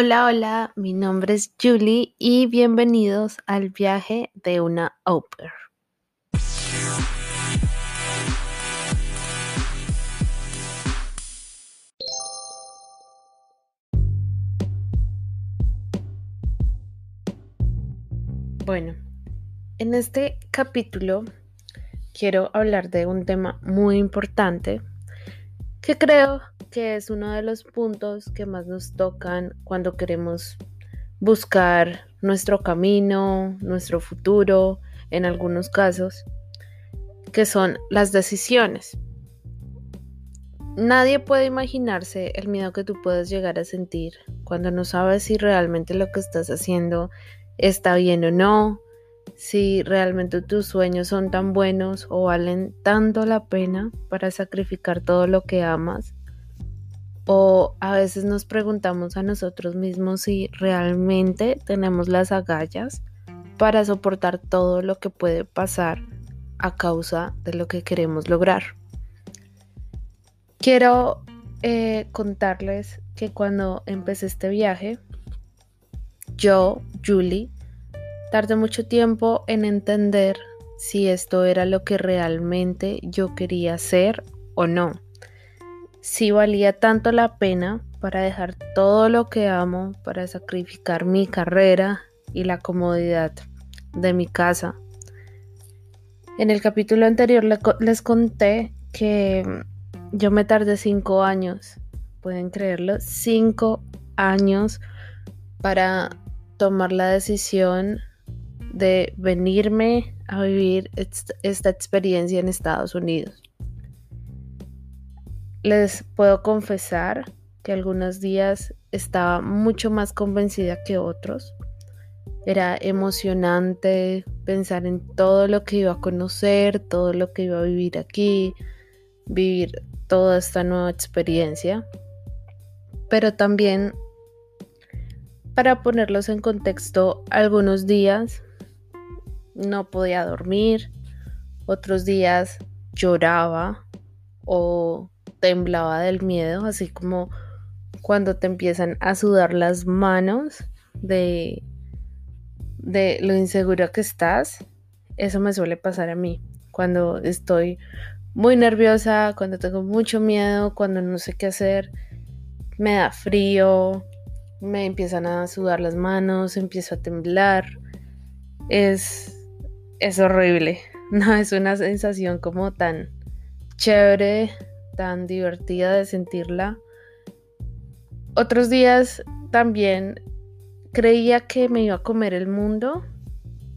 Hola, hola, mi nombre es Julie y bienvenidos al viaje de una Oper. Bueno, en este capítulo quiero hablar de un tema muy importante que creo que es uno de los puntos que más nos tocan cuando queremos buscar nuestro camino, nuestro futuro, en algunos casos, que son las decisiones. Nadie puede imaginarse el miedo que tú puedes llegar a sentir cuando no sabes si realmente lo que estás haciendo está bien o no, si realmente tus sueños son tan buenos o valen tanto la pena para sacrificar todo lo que amas. O a veces nos preguntamos a nosotros mismos si realmente tenemos las agallas para soportar todo lo que puede pasar a causa de lo que queremos lograr. Quiero eh, contarles que cuando empecé este viaje, yo, Julie, tardé mucho tiempo en entender si esto era lo que realmente yo quería hacer o no. Si valía tanto la pena para dejar todo lo que amo, para sacrificar mi carrera y la comodidad de mi casa. En el capítulo anterior les conté que yo me tardé cinco años, pueden creerlo, cinco años para tomar la decisión de venirme a vivir esta experiencia en Estados Unidos. Les puedo confesar que algunos días estaba mucho más convencida que otros. Era emocionante pensar en todo lo que iba a conocer, todo lo que iba a vivir aquí, vivir toda esta nueva experiencia. Pero también para ponerlos en contexto, algunos días no podía dormir, otros días lloraba o temblaba del miedo, así como cuando te empiezan a sudar las manos de, de lo inseguro que estás. Eso me suele pasar a mí cuando estoy muy nerviosa, cuando tengo mucho miedo, cuando no sé qué hacer, me da frío, me empiezan a sudar las manos, empiezo a temblar. Es, es horrible. No es una sensación como tan chévere, tan divertida de sentirla. Otros días también creía que me iba a comer el mundo,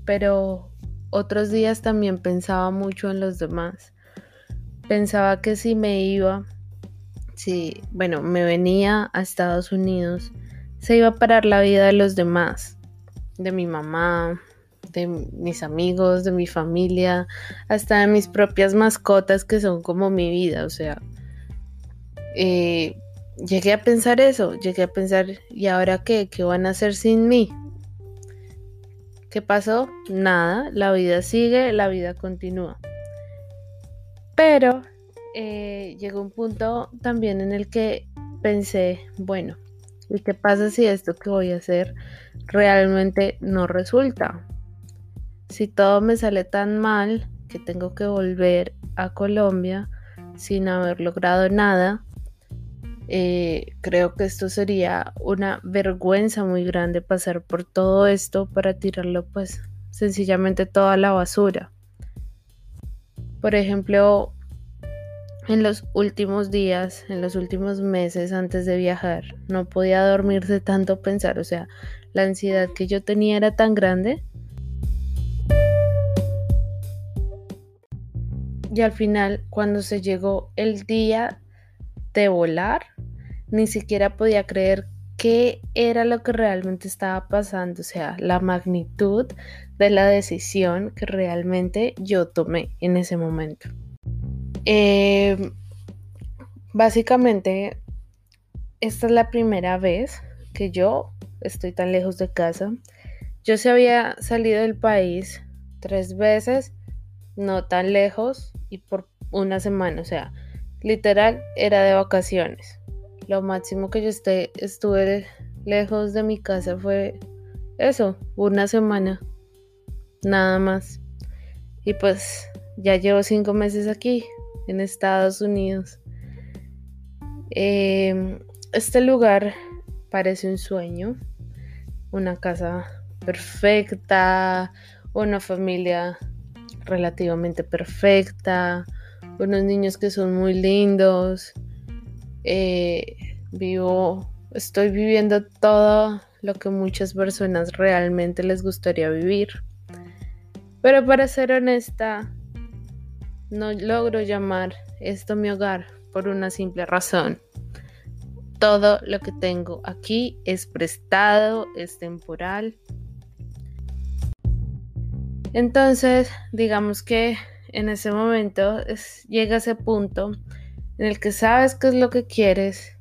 pero otros días también pensaba mucho en los demás. Pensaba que si me iba, si, bueno, me venía a Estados Unidos, se iba a parar la vida de los demás, de mi mamá, de mis amigos, de mi familia, hasta de mis propias mascotas que son como mi vida. O sea, eh, llegué a pensar eso, llegué a pensar, ¿y ahora qué? ¿Qué van a hacer sin mí? ¿Qué pasó? Nada, la vida sigue, la vida continúa. Pero eh, llegó un punto también en el que pensé, bueno, ¿Y qué pasa si esto que voy a hacer realmente no resulta? Si todo me sale tan mal que tengo que volver a Colombia sin haber logrado nada, eh, creo que esto sería una vergüenza muy grande pasar por todo esto para tirarlo pues sencillamente toda la basura. Por ejemplo, en los últimos días, en los últimos meses antes de viajar, no podía dormirse tanto pensar, o sea, la ansiedad que yo tenía era tan grande. Y al final, cuando se llegó el día de volar, ni siquiera podía creer qué era lo que realmente estaba pasando, o sea, la magnitud de la decisión que realmente yo tomé en ese momento. Eh, básicamente, esta es la primera vez que yo estoy tan lejos de casa. Yo se había salido del país tres veces, no tan lejos y por una semana, o sea, literal era de vacaciones. Lo máximo que yo estuve lejos de mi casa fue eso, una semana, nada más. Y pues ya llevo cinco meses aquí, en Estados Unidos. Em, este lugar parece un sueño, una casa perfecta, una familia relativamente perfecta, unos niños que son muy lindos. Eh, vivo, estoy viviendo todo lo que muchas personas realmente les gustaría vivir. Pero para ser honesta, no logro llamar esto mi hogar por una simple razón. Todo lo que tengo aquí es prestado, es temporal. Entonces, digamos que en ese momento llega ese punto en el que sabes qué es lo que quieres,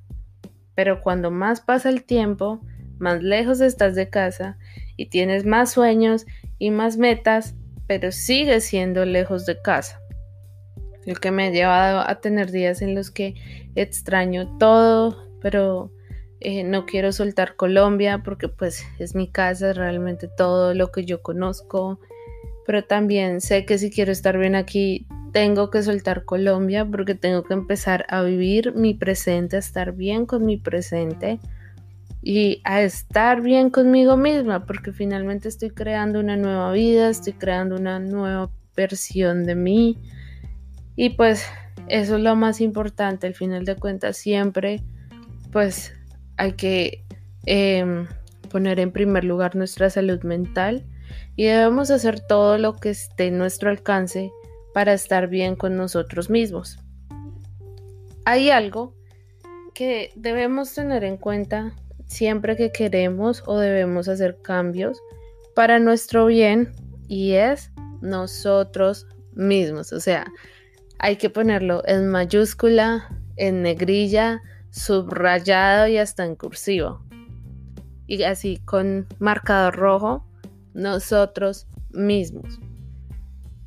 pero cuando más pasa el tiempo, más lejos estás de casa y tienes más sueños y más metas, pero sigues siendo lejos de casa. Lo que me ha llevado a tener días en los que extraño todo, pero eh, no quiero soltar Colombia porque pues es mi casa, realmente todo lo que yo conozco, pero también sé que si quiero estar bien aquí, tengo que soltar Colombia porque tengo que empezar a vivir mi presente, a estar bien con mi presente y a estar bien conmigo misma porque finalmente estoy creando una nueva vida, estoy creando una nueva versión de mí. Y pues eso es lo más importante, al final de cuentas siempre pues hay que em, poner en primer lugar nuestra salud mental y debemos hacer todo lo que esté en nuestro alcance para estar bien con nosotros mismos. Hay algo que debemos tener en cuenta siempre que queremos o debemos hacer cambios para nuestro bien y es nosotros mismos. O sea, hay que ponerlo en mayúscula, en negrilla, subrayado y hasta en cursivo. Y así con marcador rojo nosotros mismos.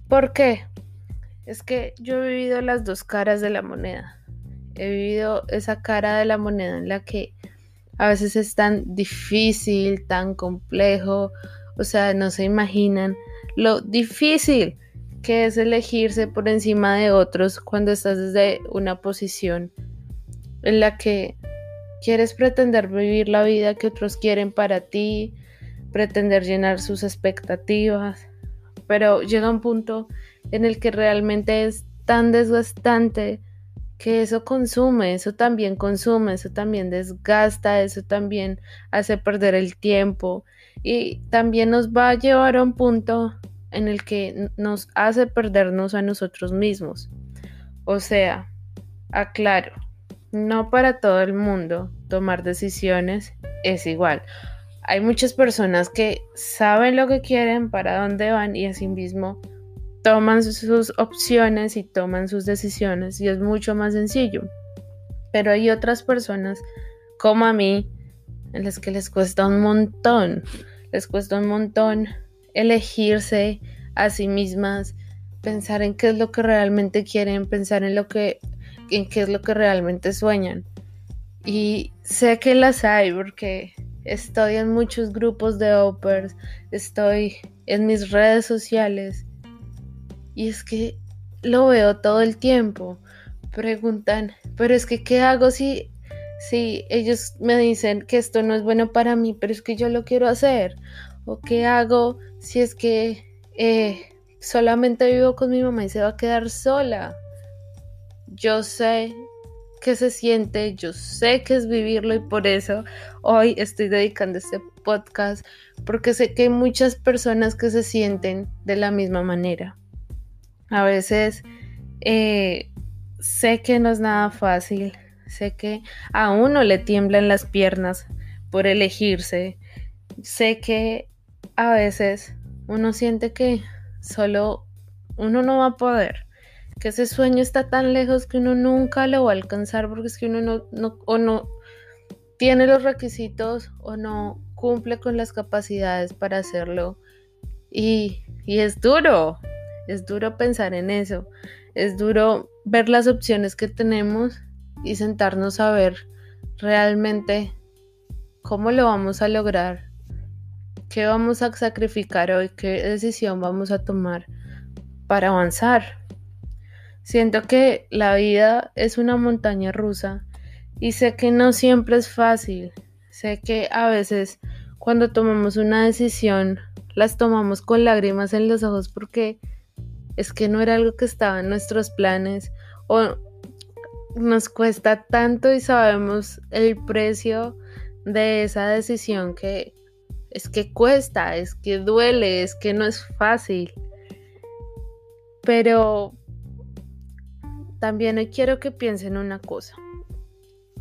¿Por qué? Es que yo he vivido las dos caras de la moneda. He vivido esa cara de la moneda en la que a veces es tan difícil, tan complejo, o sea, no se imaginan lo difícil que es elegirse por encima de otros cuando estás desde una posición en la que quieres pretender vivir la vida que otros quieren para ti, pretender llenar sus expectativas, pero llega un punto en el que realmente es tan desgastante que eso consume, eso también consume, eso también desgasta, eso también hace perder el tiempo y también nos va a llevar a un punto en el que nos hace perdernos a nosotros mismos. O sea, aclaro, no para todo el mundo tomar decisiones es igual. Hay muchas personas que saben lo que quieren, para dónde van y asimismo toman sus opciones y toman sus decisiones y es mucho más sencillo. Pero hay otras personas como a mí en las que les cuesta un montón, les cuesta un montón elegirse a sí mismas, pensar en qué es lo que realmente quieren, pensar en lo que en qué es lo que realmente sueñan. Y sé que las hay porque estoy en muchos grupos de opers, estoy en mis redes sociales y es que lo veo todo el tiempo. Preguntan, pero es que ¿qué hago si, si ellos me dicen que esto no es bueno para mí, pero es que yo lo quiero hacer? ¿O qué hago si es que eh, solamente vivo con mi mamá y se va a quedar sola? Yo sé que se siente, yo sé que es vivirlo y por eso hoy estoy dedicando este podcast porque sé que hay muchas personas que se sienten de la misma manera. A veces eh, sé que no es nada fácil, sé que a uno le tiemblan las piernas por elegirse, sé que a veces uno siente que solo uno no va a poder, que ese sueño está tan lejos que uno nunca lo va a alcanzar porque es que uno no, no o no tiene los requisitos o no cumple con las capacidades para hacerlo y, y es duro, es duro pensar en eso. Es duro ver las opciones que tenemos y sentarnos a ver realmente ¿Cómo lo vamos a lograr? ¿Qué vamos a sacrificar hoy? ¿Qué decisión vamos a tomar para avanzar? Siento que la vida es una montaña rusa y sé que no siempre es fácil. Sé que a veces cuando tomamos una decisión las tomamos con lágrimas en los ojos porque es que no era algo que estaba en nuestros planes o nos cuesta tanto y sabemos el precio de esa decisión que es que cuesta, es que duele, es que no es fácil. Pero también quiero que piensen una cosa.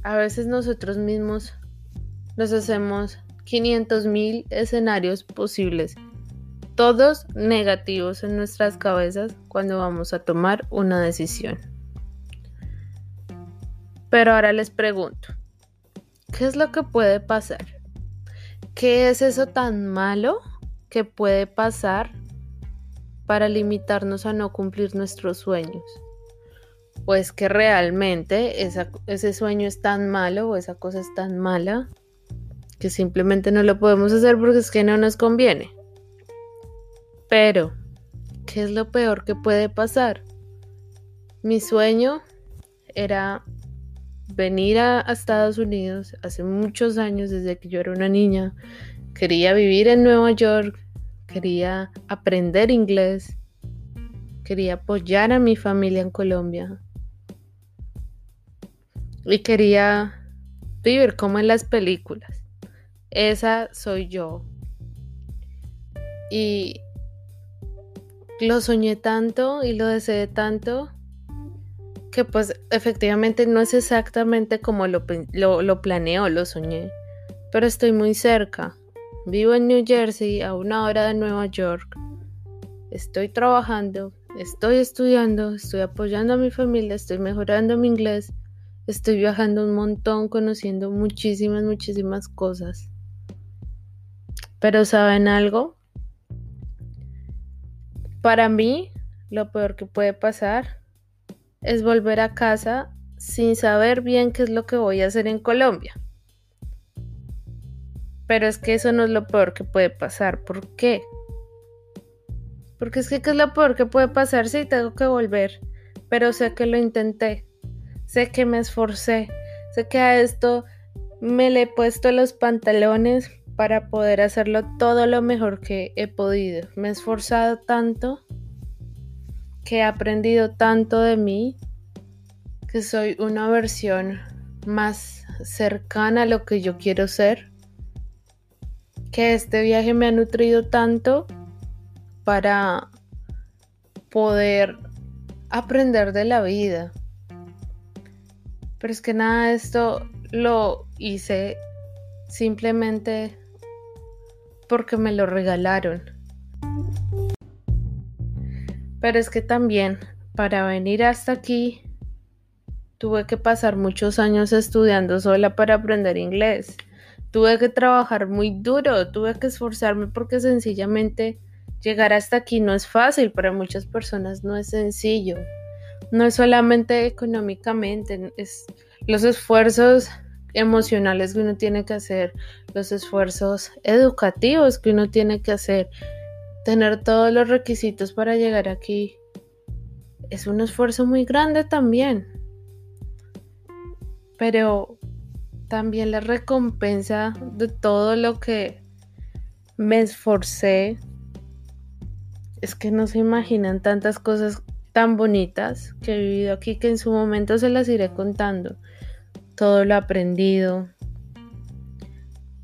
A veces nosotros mismos nos hacemos 500 mil escenarios posibles, todos negativos en nuestras cabezas cuando vamos a tomar una decisión. Pero ahora les pregunto, ¿qué es lo que puede pasar? ¿Qué es eso tan malo que puede pasar para limitarnos a no cumplir nuestros sueños? Pues que realmente ese sueño es tan malo o esa cosa es tan mala que simplemente no lo podemos hacer porque es que no nos conviene. Pero, ¿qué es lo peor que puede pasar? Mi sueño era venir a, Estados Unidos hace muchos años, desde que yo era una niña. Quería vivir en Nueva York, quería aprender inglés, quería apoyar a mi familia en Colombia y quería vivir como en las películas. Esa soy yo. Y lo soñé tanto y lo deseé tanto que pues efectivamente no es exactamente como lo, lo, lo planeo, lo soñé, pero estoy muy cerca. Vivo en New Jersey, a una hora de Nueva York. Estoy trabajando, estoy estudiando, estoy apoyando a mi familia, estoy mejorando mi inglés, estoy viajando un montón, conociendo muchísimas, muchísimas cosas. Pero ¿saben algo? Para mí, lo peor que puede pasar es volver a casa sin saber bien qué es lo que voy a hacer en Colombia. Pero es que eso no es lo peor que puede pasar. ¿Por qué? Porque es que ¿qué es lo peor que puede pasar si tengo que volver? Pero sé que lo intenté. Sé que me esforcé. Sé que a esto me le he puesto los pantalones para poder hacerlo todo lo mejor que he podido. Me he esforzado tanto que he aprendido tanto de mí que soy una versión más cercana a lo que yo quiero ser. Que este viaje me ha nutrido tanto para poder aprender de la vida. Pero es que nada esto lo hice simplemente porque me lo regalaron. Pero es que también para venir hasta aquí tuve que pasar muchos años estudiando sola para aprender inglés. Tuve que trabajar muy duro, tuve que esforzarme porque sencillamente llegar hasta aquí no es fácil, para muchas personas no es sencillo. No es solamente económicamente, es los esfuerzos emocionales que uno tiene que hacer, los esfuerzos educativos que uno tiene que hacer, tener todos los requisitos para llegar aquí es un esfuerzo muy grande también. Pero también la recompensa de todo lo que me esforcé es que no se imaginan tantas cosas tan bonitas que he vivido aquí que en su momento se las iré contando. Todo lo aprendido,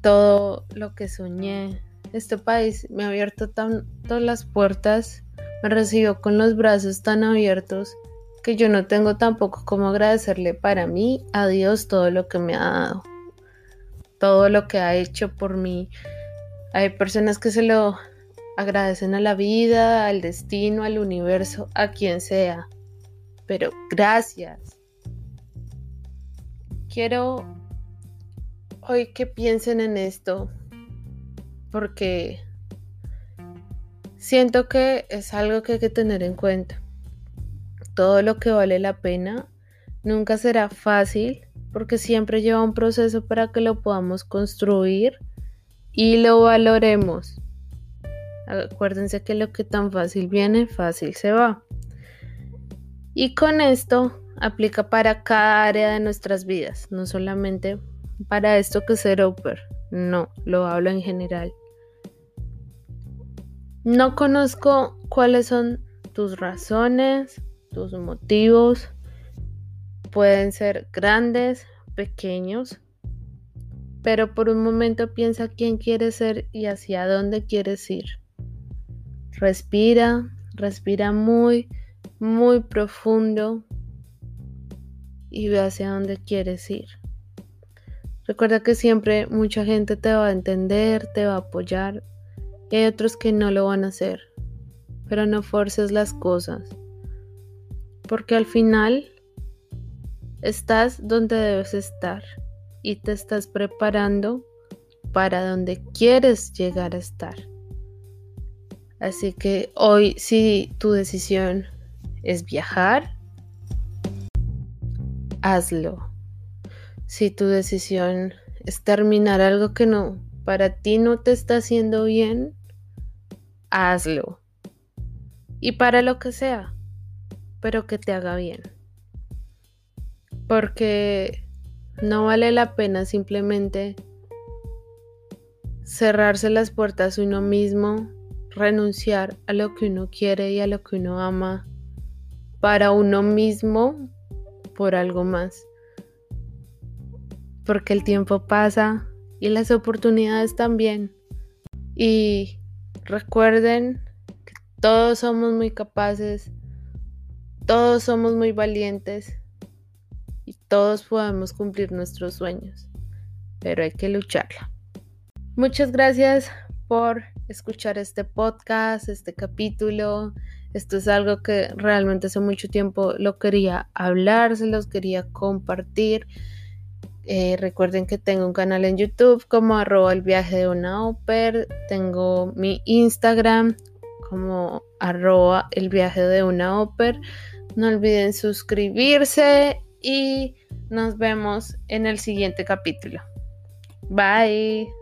todo lo que soñé, este país me ha abierto tanto las puertas, me recibió con los brazos tan abiertos que yo no tengo tampoco cómo agradecerle para mí a Dios todo lo que me ha dado, todo lo que ha hecho por mí. Hay personas que se lo agradecen a la vida, al destino, al universo, a quien sea. Pero gracias. Quiero hoy que piensen en esto, porque siento que es algo que hay que tener en cuenta. Todo lo que vale la pena nunca será fácil porque siempre lleva un proceso para que lo podamos construir y lo valoremos. Acuérdense que lo que tan fácil viene, fácil se va. Y con esto aplica para cada área de nuestras vidas, no solamente para esto que ser upper, no, lo hablo en general. No conozco cuáles son tus razones, tus motivos. Pueden ser grandes, pequeños, pero por un momento piensa quién quieres ser y hacia dónde quieres ir. Respira, respira muy, muy profundo y ve hacia dónde quieres ir. Recuerda que siempre mucha gente te va a entender, te va a apoyar y hay otros que no lo van a hacer. Pero no forces las cosas. Porque al final estás donde debes estar y te estás preparando para donde quieres llegar a estar. Así que hoy si tu decisión es viajar, hazlo. Si tu decisión es terminar algo que no para ti no te está haciendo bien, hazlo. Y para lo que sea, pero que te haga bien. Porque no vale la pena simplemente cerrarse las puertas uno mismo, renunciar a lo que uno quiere y a lo que uno ama para uno mismo por algo más. Porque el tiempo pasa y las oportunidades también. Y recuerden que todos somos muy capaces, todos somos muy valientes y todos podemos cumplir nuestros sueños, pero hay que lucharla. Muchas gracias por escuchar este podcast, este capítulo. Esto es algo que realmente hace mucho tiempo lo quería hablar, se los quería compartir. Eh, recuerden que tengo un canal en YouTube como arroba el viaje de una óper. Tengo mi Instagram como arroba el viaje de una óper. No olviden suscribirse y nos vemos en el siguiente capítulo. Bye.